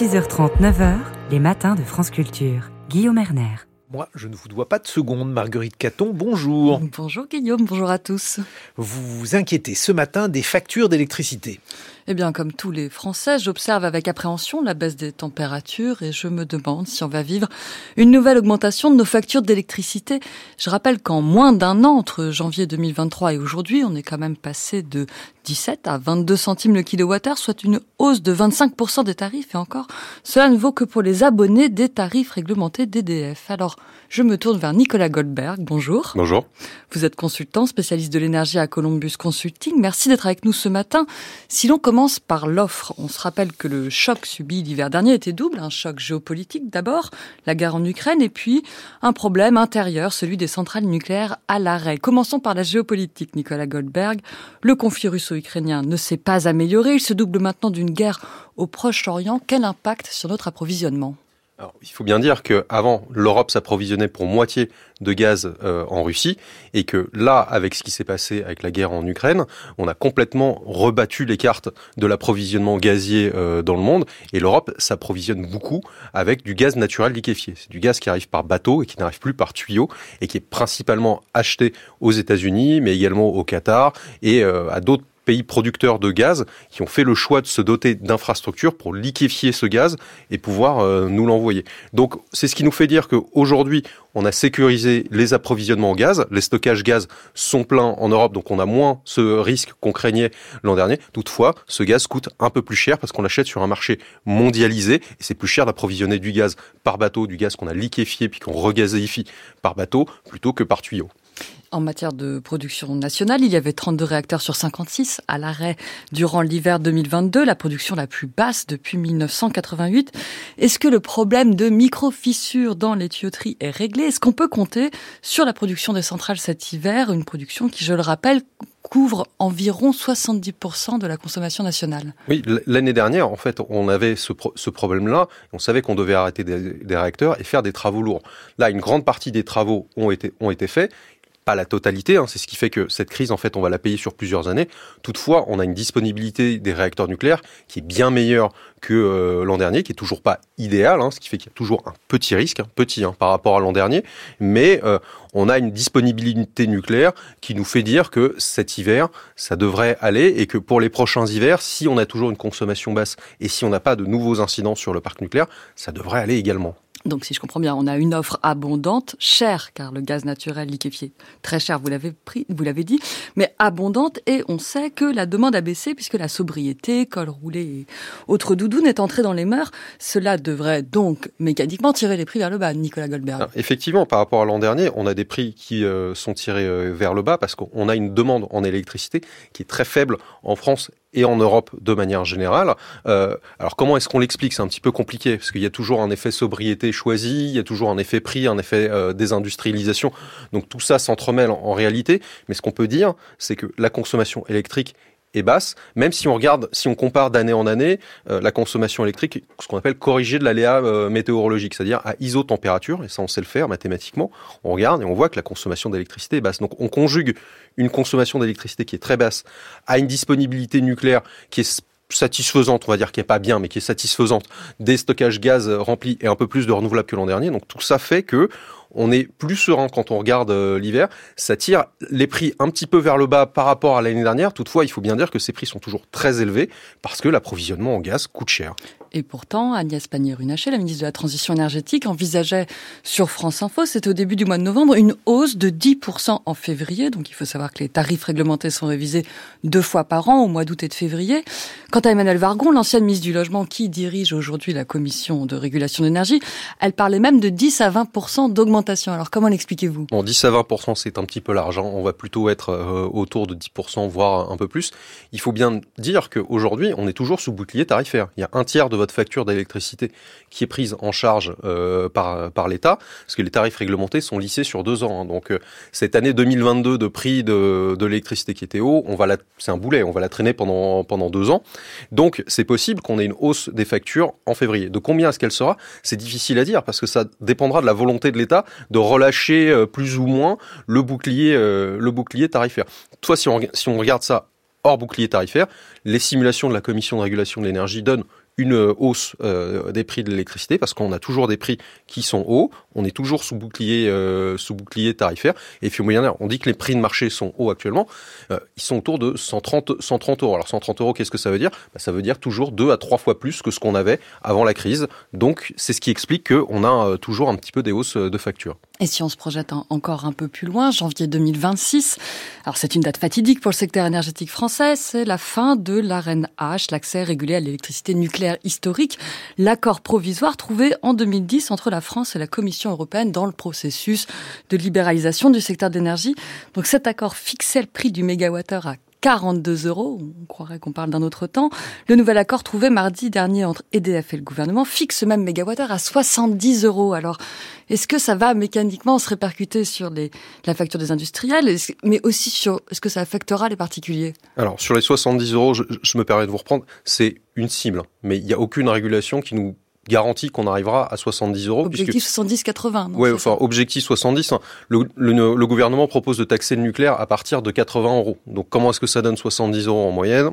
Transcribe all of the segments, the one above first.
6h30, 9h, les matins de France Culture. Guillaume Erner. Moi, je ne vous dois pas de seconde, Marguerite Caton, bonjour. Bonjour Guillaume, bonjour à tous. Vous vous inquiétez ce matin des factures d'électricité. Eh bien, comme tous les Français, j'observe avec appréhension la baisse des températures et je me demande si on va vivre une nouvelle augmentation de nos factures d'électricité. Je rappelle qu'en moins d'un an, entre janvier 2023 et aujourd'hui, on est quand même passé de 17 à 22 centimes le kilowattheure, soit une hausse de 25% des tarifs. Et encore, cela ne vaut que pour les abonnés des tarifs réglementés d'EDF. Alors, je me tourne vers Nicolas Goldberg. Bonjour. Bonjour. Vous êtes consultant, spécialiste de l'énergie à Columbus Consulting. Merci d'être avec nous ce matin. Si l'on commence par l'offre, on se rappelle que le choc subi l'hiver dernier était double. Un choc géopolitique d'abord, la guerre en Ukraine, et puis un problème intérieur, celui des centrales nucléaires à l'arrêt. Commençons par la géopolitique, Nicolas Goldberg. Le conflit russo-ukrainien ne s'est pas amélioré. Il se double maintenant d'une guerre au Proche-Orient. Quel impact sur notre approvisionnement? Il faut bien dire qu'avant, l'Europe s'approvisionnait pour moitié de gaz euh, en Russie et que là, avec ce qui s'est passé avec la guerre en Ukraine, on a complètement rebattu les cartes de l'approvisionnement gazier euh, dans le monde et l'Europe s'approvisionne beaucoup avec du gaz naturel liquéfié. C'est du gaz qui arrive par bateau et qui n'arrive plus par tuyau et qui est principalement acheté aux États-Unis, mais également au Qatar et euh, à d'autres pays producteurs de gaz qui ont fait le choix de se doter d'infrastructures pour liquéfier ce gaz et pouvoir euh, nous l'envoyer. Donc c'est ce qui nous fait dire qu'aujourd'hui, on a sécurisé les approvisionnements en gaz, les stockages gaz sont pleins en Europe, donc on a moins ce risque qu'on craignait l'an dernier. Toutefois, ce gaz coûte un peu plus cher parce qu'on l'achète sur un marché mondialisé et c'est plus cher d'approvisionner du gaz par bateau, du gaz qu'on a liquéfié puis qu'on regazéifie par bateau plutôt que par tuyau. En matière de production nationale, il y avait 32 réacteurs sur 56 à l'arrêt durant l'hiver 2022, la production la plus basse depuis 1988. Est-ce que le problème de micro-fissures dans les tuyauteries est réglé? Est-ce qu'on peut compter sur la production des centrales cet hiver, une production qui, je le rappelle, couvre environ 70% de la consommation nationale. Oui, l'année dernière, en fait, on avait ce, problème-là. On savait qu'on devait arrêter des, réacteurs et faire des travaux lourds. Là, une grande partie des travaux ont été faits pas la totalité, hein, c'est ce qui fait que cette crise, en fait, on va la payer sur plusieurs années. Toutefois, on a une disponibilité des réacteurs nucléaires qui est bien meilleure que euh, l'an dernier, qui est toujours pas idéal, hein, ce qui fait qu'il y a toujours un petit risque, petit hein, par rapport à l'an dernier, mais euh, on a une disponibilité nucléaire qui nous fait dire que cet hiver, ça devrait aller et que pour les prochains hivers, si on a toujours une consommation basse et si on n'a pas de nouveaux incidents sur le parc nucléaire, ça devrait aller également. Donc, si je comprends bien, on a une offre abondante, chère, car le gaz naturel liquéfié, très cher, vous l'avez pris, vous l'avez dit, mais abondante, et on sait que la demande a baissé puisque la sobriété, col roulé et autres doudounes est entrée dans les mœurs. Cela devrait donc mécaniquement tirer les prix vers le bas, Nicolas Goldberg. effectivement, par rapport à l'an dernier, on a des prix qui euh, sont tirés euh, vers le bas parce qu'on a une demande en électricité qui est très faible en France et en Europe de manière générale. Euh, alors comment est-ce qu'on l'explique? C'est un petit peu compliqué parce qu'il y a toujours un effet sobriété choisi, il y a toujours un effet prix, un effet euh, désindustrialisation. Donc tout ça s'entremêle en réalité. Mais ce qu'on peut dire, c'est que la consommation électrique est basse, même si on regarde, si on compare d'année en année, euh, la consommation électrique, ce qu'on appelle corrigée de l'aléa euh, météorologique, c'est-à-dire à isotempérature, et ça on sait le faire mathématiquement, on regarde et on voit que la consommation d'électricité est basse. Donc on conjugue une consommation d'électricité qui est très basse à une disponibilité nucléaire qui est satisfaisante, on va dire qui est pas bien, mais qui est satisfaisante, des stockages gaz remplis et un peu plus de renouvelables que l'an dernier. Donc tout ça fait que on est plus serein quand on regarde euh, l'hiver. Ça tire les prix un petit peu vers le bas par rapport à l'année dernière. Toutefois, il faut bien dire que ces prix sont toujours très élevés parce que l'approvisionnement en gaz coûte cher. Et pourtant, Agnès Pannier-Runacher, la ministre de la Transition énergétique, envisageait sur France Info, c'était au début du mois de novembre, une hausse de 10% en février. Donc il faut savoir que les tarifs réglementés sont révisés deux fois par an, au mois d'août et de février. Quant à Emmanuel Vargon, l'ancienne ministre du Logement qui dirige aujourd'hui la commission de régulation d'énergie, elle parlait même de 10 à 20% d'augmentation. Alors comment l'expliquez-vous? Bon, 10 à 20%, c'est un petit peu l'argent. On va plutôt être euh, autour de 10%, voire un peu plus. Il faut bien dire qu'aujourd'hui, on est toujours sous bouclier tarifaire. Il y a un tiers de votre facture d'électricité qui est prise en charge euh, par, par l'État, parce que les tarifs réglementés sont lissés sur deux ans. Hein. Donc euh, cette année 2022 de prix de, de l'électricité qui était haut, on va c'est un boulet, on va la traîner pendant pendant deux ans. Donc c'est possible qu'on ait une hausse des factures en février. De combien est-ce qu'elle sera? C'est difficile à dire parce que ça dépendra de la volonté de l'État de relâcher euh, plus ou moins le bouclier le bouclier tarifaire. Toi, si on, si on regarde ça hors bouclier tarifaire, les simulations de la Commission de régulation de l'énergie donnent une hausse des prix de l'électricité parce qu'on a toujours des prix qui sont hauts, on est toujours sous bouclier, sous bouclier tarifaire. Et puis on dit que les prix de marché sont hauts actuellement. ils sont autour de 130, 130 euros. Alors 130 euros, qu'est-ce que ça veut dire? Bah, Ça veut dire toujours deux à trois fois plus que ce qu'on avait avant la crise. Donc c'est ce qui explique qu'on a toujours un petit peu des hausses de factures. Et si on se projette encore un peu plus loin, janvier 2026, alors c'est une date fatidique pour le secteur énergétique français, c'est la fin de l'AREN H, l'accès régulé à l'électricité nucléaire historique, l'accord provisoire trouvé en 2010 entre la France et la Commission européenne dans le processus de libéralisation du secteur d'énergie. Donc cet accord fixait le prix du mégawattheure à 42 euros. On croirait qu'on parle d'un autre temps. Le nouvel accord trouvé mardi dernier entre EDF et le gouvernement fixe même mégawattheure à 70 euros. Alors, est-ce que ça va mécaniquement se répercuter sur les, la facture des industriels, mais aussi sur est-ce que ça affectera les particuliers? Alors, sur les 70 euros, je, je me permets de vous reprendre, c'est une cible, mais il n'y a aucune régulation qui nous garantie qu'on arrivera à 70 euros. Objectif 70-80. Oui, enfin, objectif 70. Hein. Le, le, le, gouvernement propose de taxer le nucléaire à partir de 80 euros. Donc, comment est-ce que ça donne 70 euros en moyenne?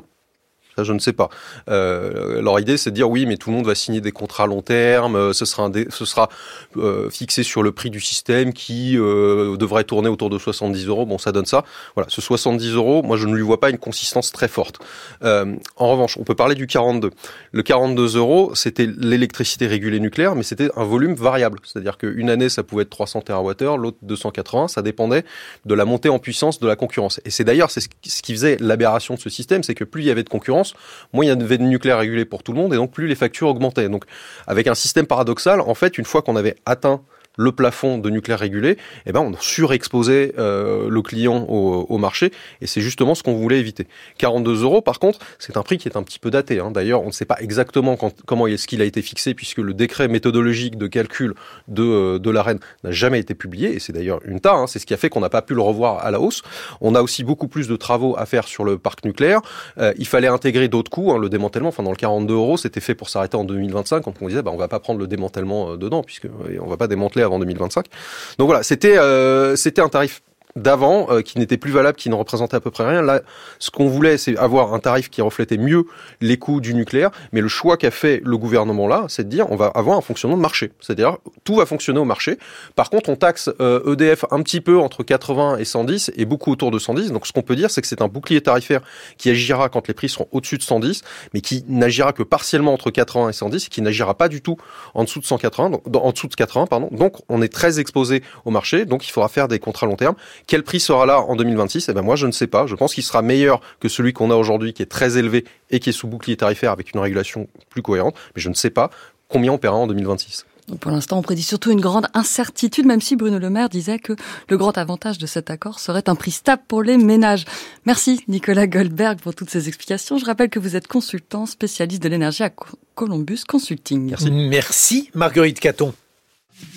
Je ne sais pas. Euh, leur idée, c'est de dire oui, mais tout le monde va signer des contrats à long terme. Euh, ce sera, ce sera euh, fixé sur le prix du système qui devrait tourner autour de 70 euros. Bon, ça donne ça. Voilà, ce 70 euros, moi, je ne lui vois pas une consistance très forte. En revanche, on peut parler du 42. Le 42 euros, c'était l'électricité régulée nucléaire, mais c'était un volume variable. C'est-à-dire qu'une année, ça pouvait être 300 TWh, l'autre 280. Ça dépendait de la montée en puissance de la concurrence. Et c'est d'ailleurs c'est ce qui faisait l'aberration de ce système, c'est que plus il y avait de concurrence moins il y avait de nucléaire régulé pour tout le monde et donc plus les factures augmentaient. Donc avec un système paradoxal, en fait, une fois qu'on avait atteint le plafond de nucléaire régulé, eh ben on surexposait euh, le client au, au marché et c'est justement ce qu'on voulait éviter. 42 euros, par contre, c'est un prix qui est un petit peu daté. Hein. D'ailleurs, on ne sait pas exactement quand, comment est-ce qu'il a été fixé puisque le décret méthodologique de calcul de, euh, de l'AREN n'a jamais été publié et c'est d'ailleurs une tas. Hein. C'est ce qui a fait qu'on n'a pas pu le revoir à la hausse. On a aussi beaucoup plus de travaux à faire sur le parc nucléaire. Euh, il fallait intégrer d'autres coûts. Hein. Le démantèlement, enfin dans le 42 euros, c'était fait pour s'arrêter en 2025 quand on disait bah, on va pas prendre le démantèlement euh, dedans puisque on va pas démanteler avant 2025. Donc voilà, c'était euh, c'était un tarif d'avant euh, qui n'était plus valable, qui ne représentait à peu près rien. Là, ce qu'on voulait, c'est avoir un tarif qui reflétait mieux les coûts du nucléaire. Mais le choix qu'a fait le gouvernement là, c'est de dire on va avoir un fonctionnement de marché. C'est-à-dire tout va fonctionner au marché. Par contre, on taxe euh, EDF un petit peu entre 80 et 110 et beaucoup autour de 110. Donc ce qu'on peut dire, c'est que c'est un bouclier tarifaire qui agira quand les prix seront au-dessus de 110, mais qui n'agira que partiellement entre 80 et 110 et qui n'agira pas du tout en dessous de 180, donc, en dessous de 80 pardon. Donc on est très exposé au marché. Donc il faudra faire des contrats long terme quel prix sera là en 2026 Eh ben moi, je ne sais pas. Je pense qu'il sera meilleur que celui qu'on a aujourd'hui, qui est très élevé et qui est sous bouclier tarifaire avec une régulation plus cohérente. Mais je ne sais pas combien on paiera en 2026. pour l'instant, on prédit surtout une grande incertitude, même si Bruno Le Maire disait que le grand avantage de cet accord serait un prix stable pour les ménages. Merci Nicolas Goldberg pour toutes ces explications. Je rappelle que vous êtes consultant spécialiste de l'énergie à Columbus Consulting. Merci. Merci Marguerite Caton.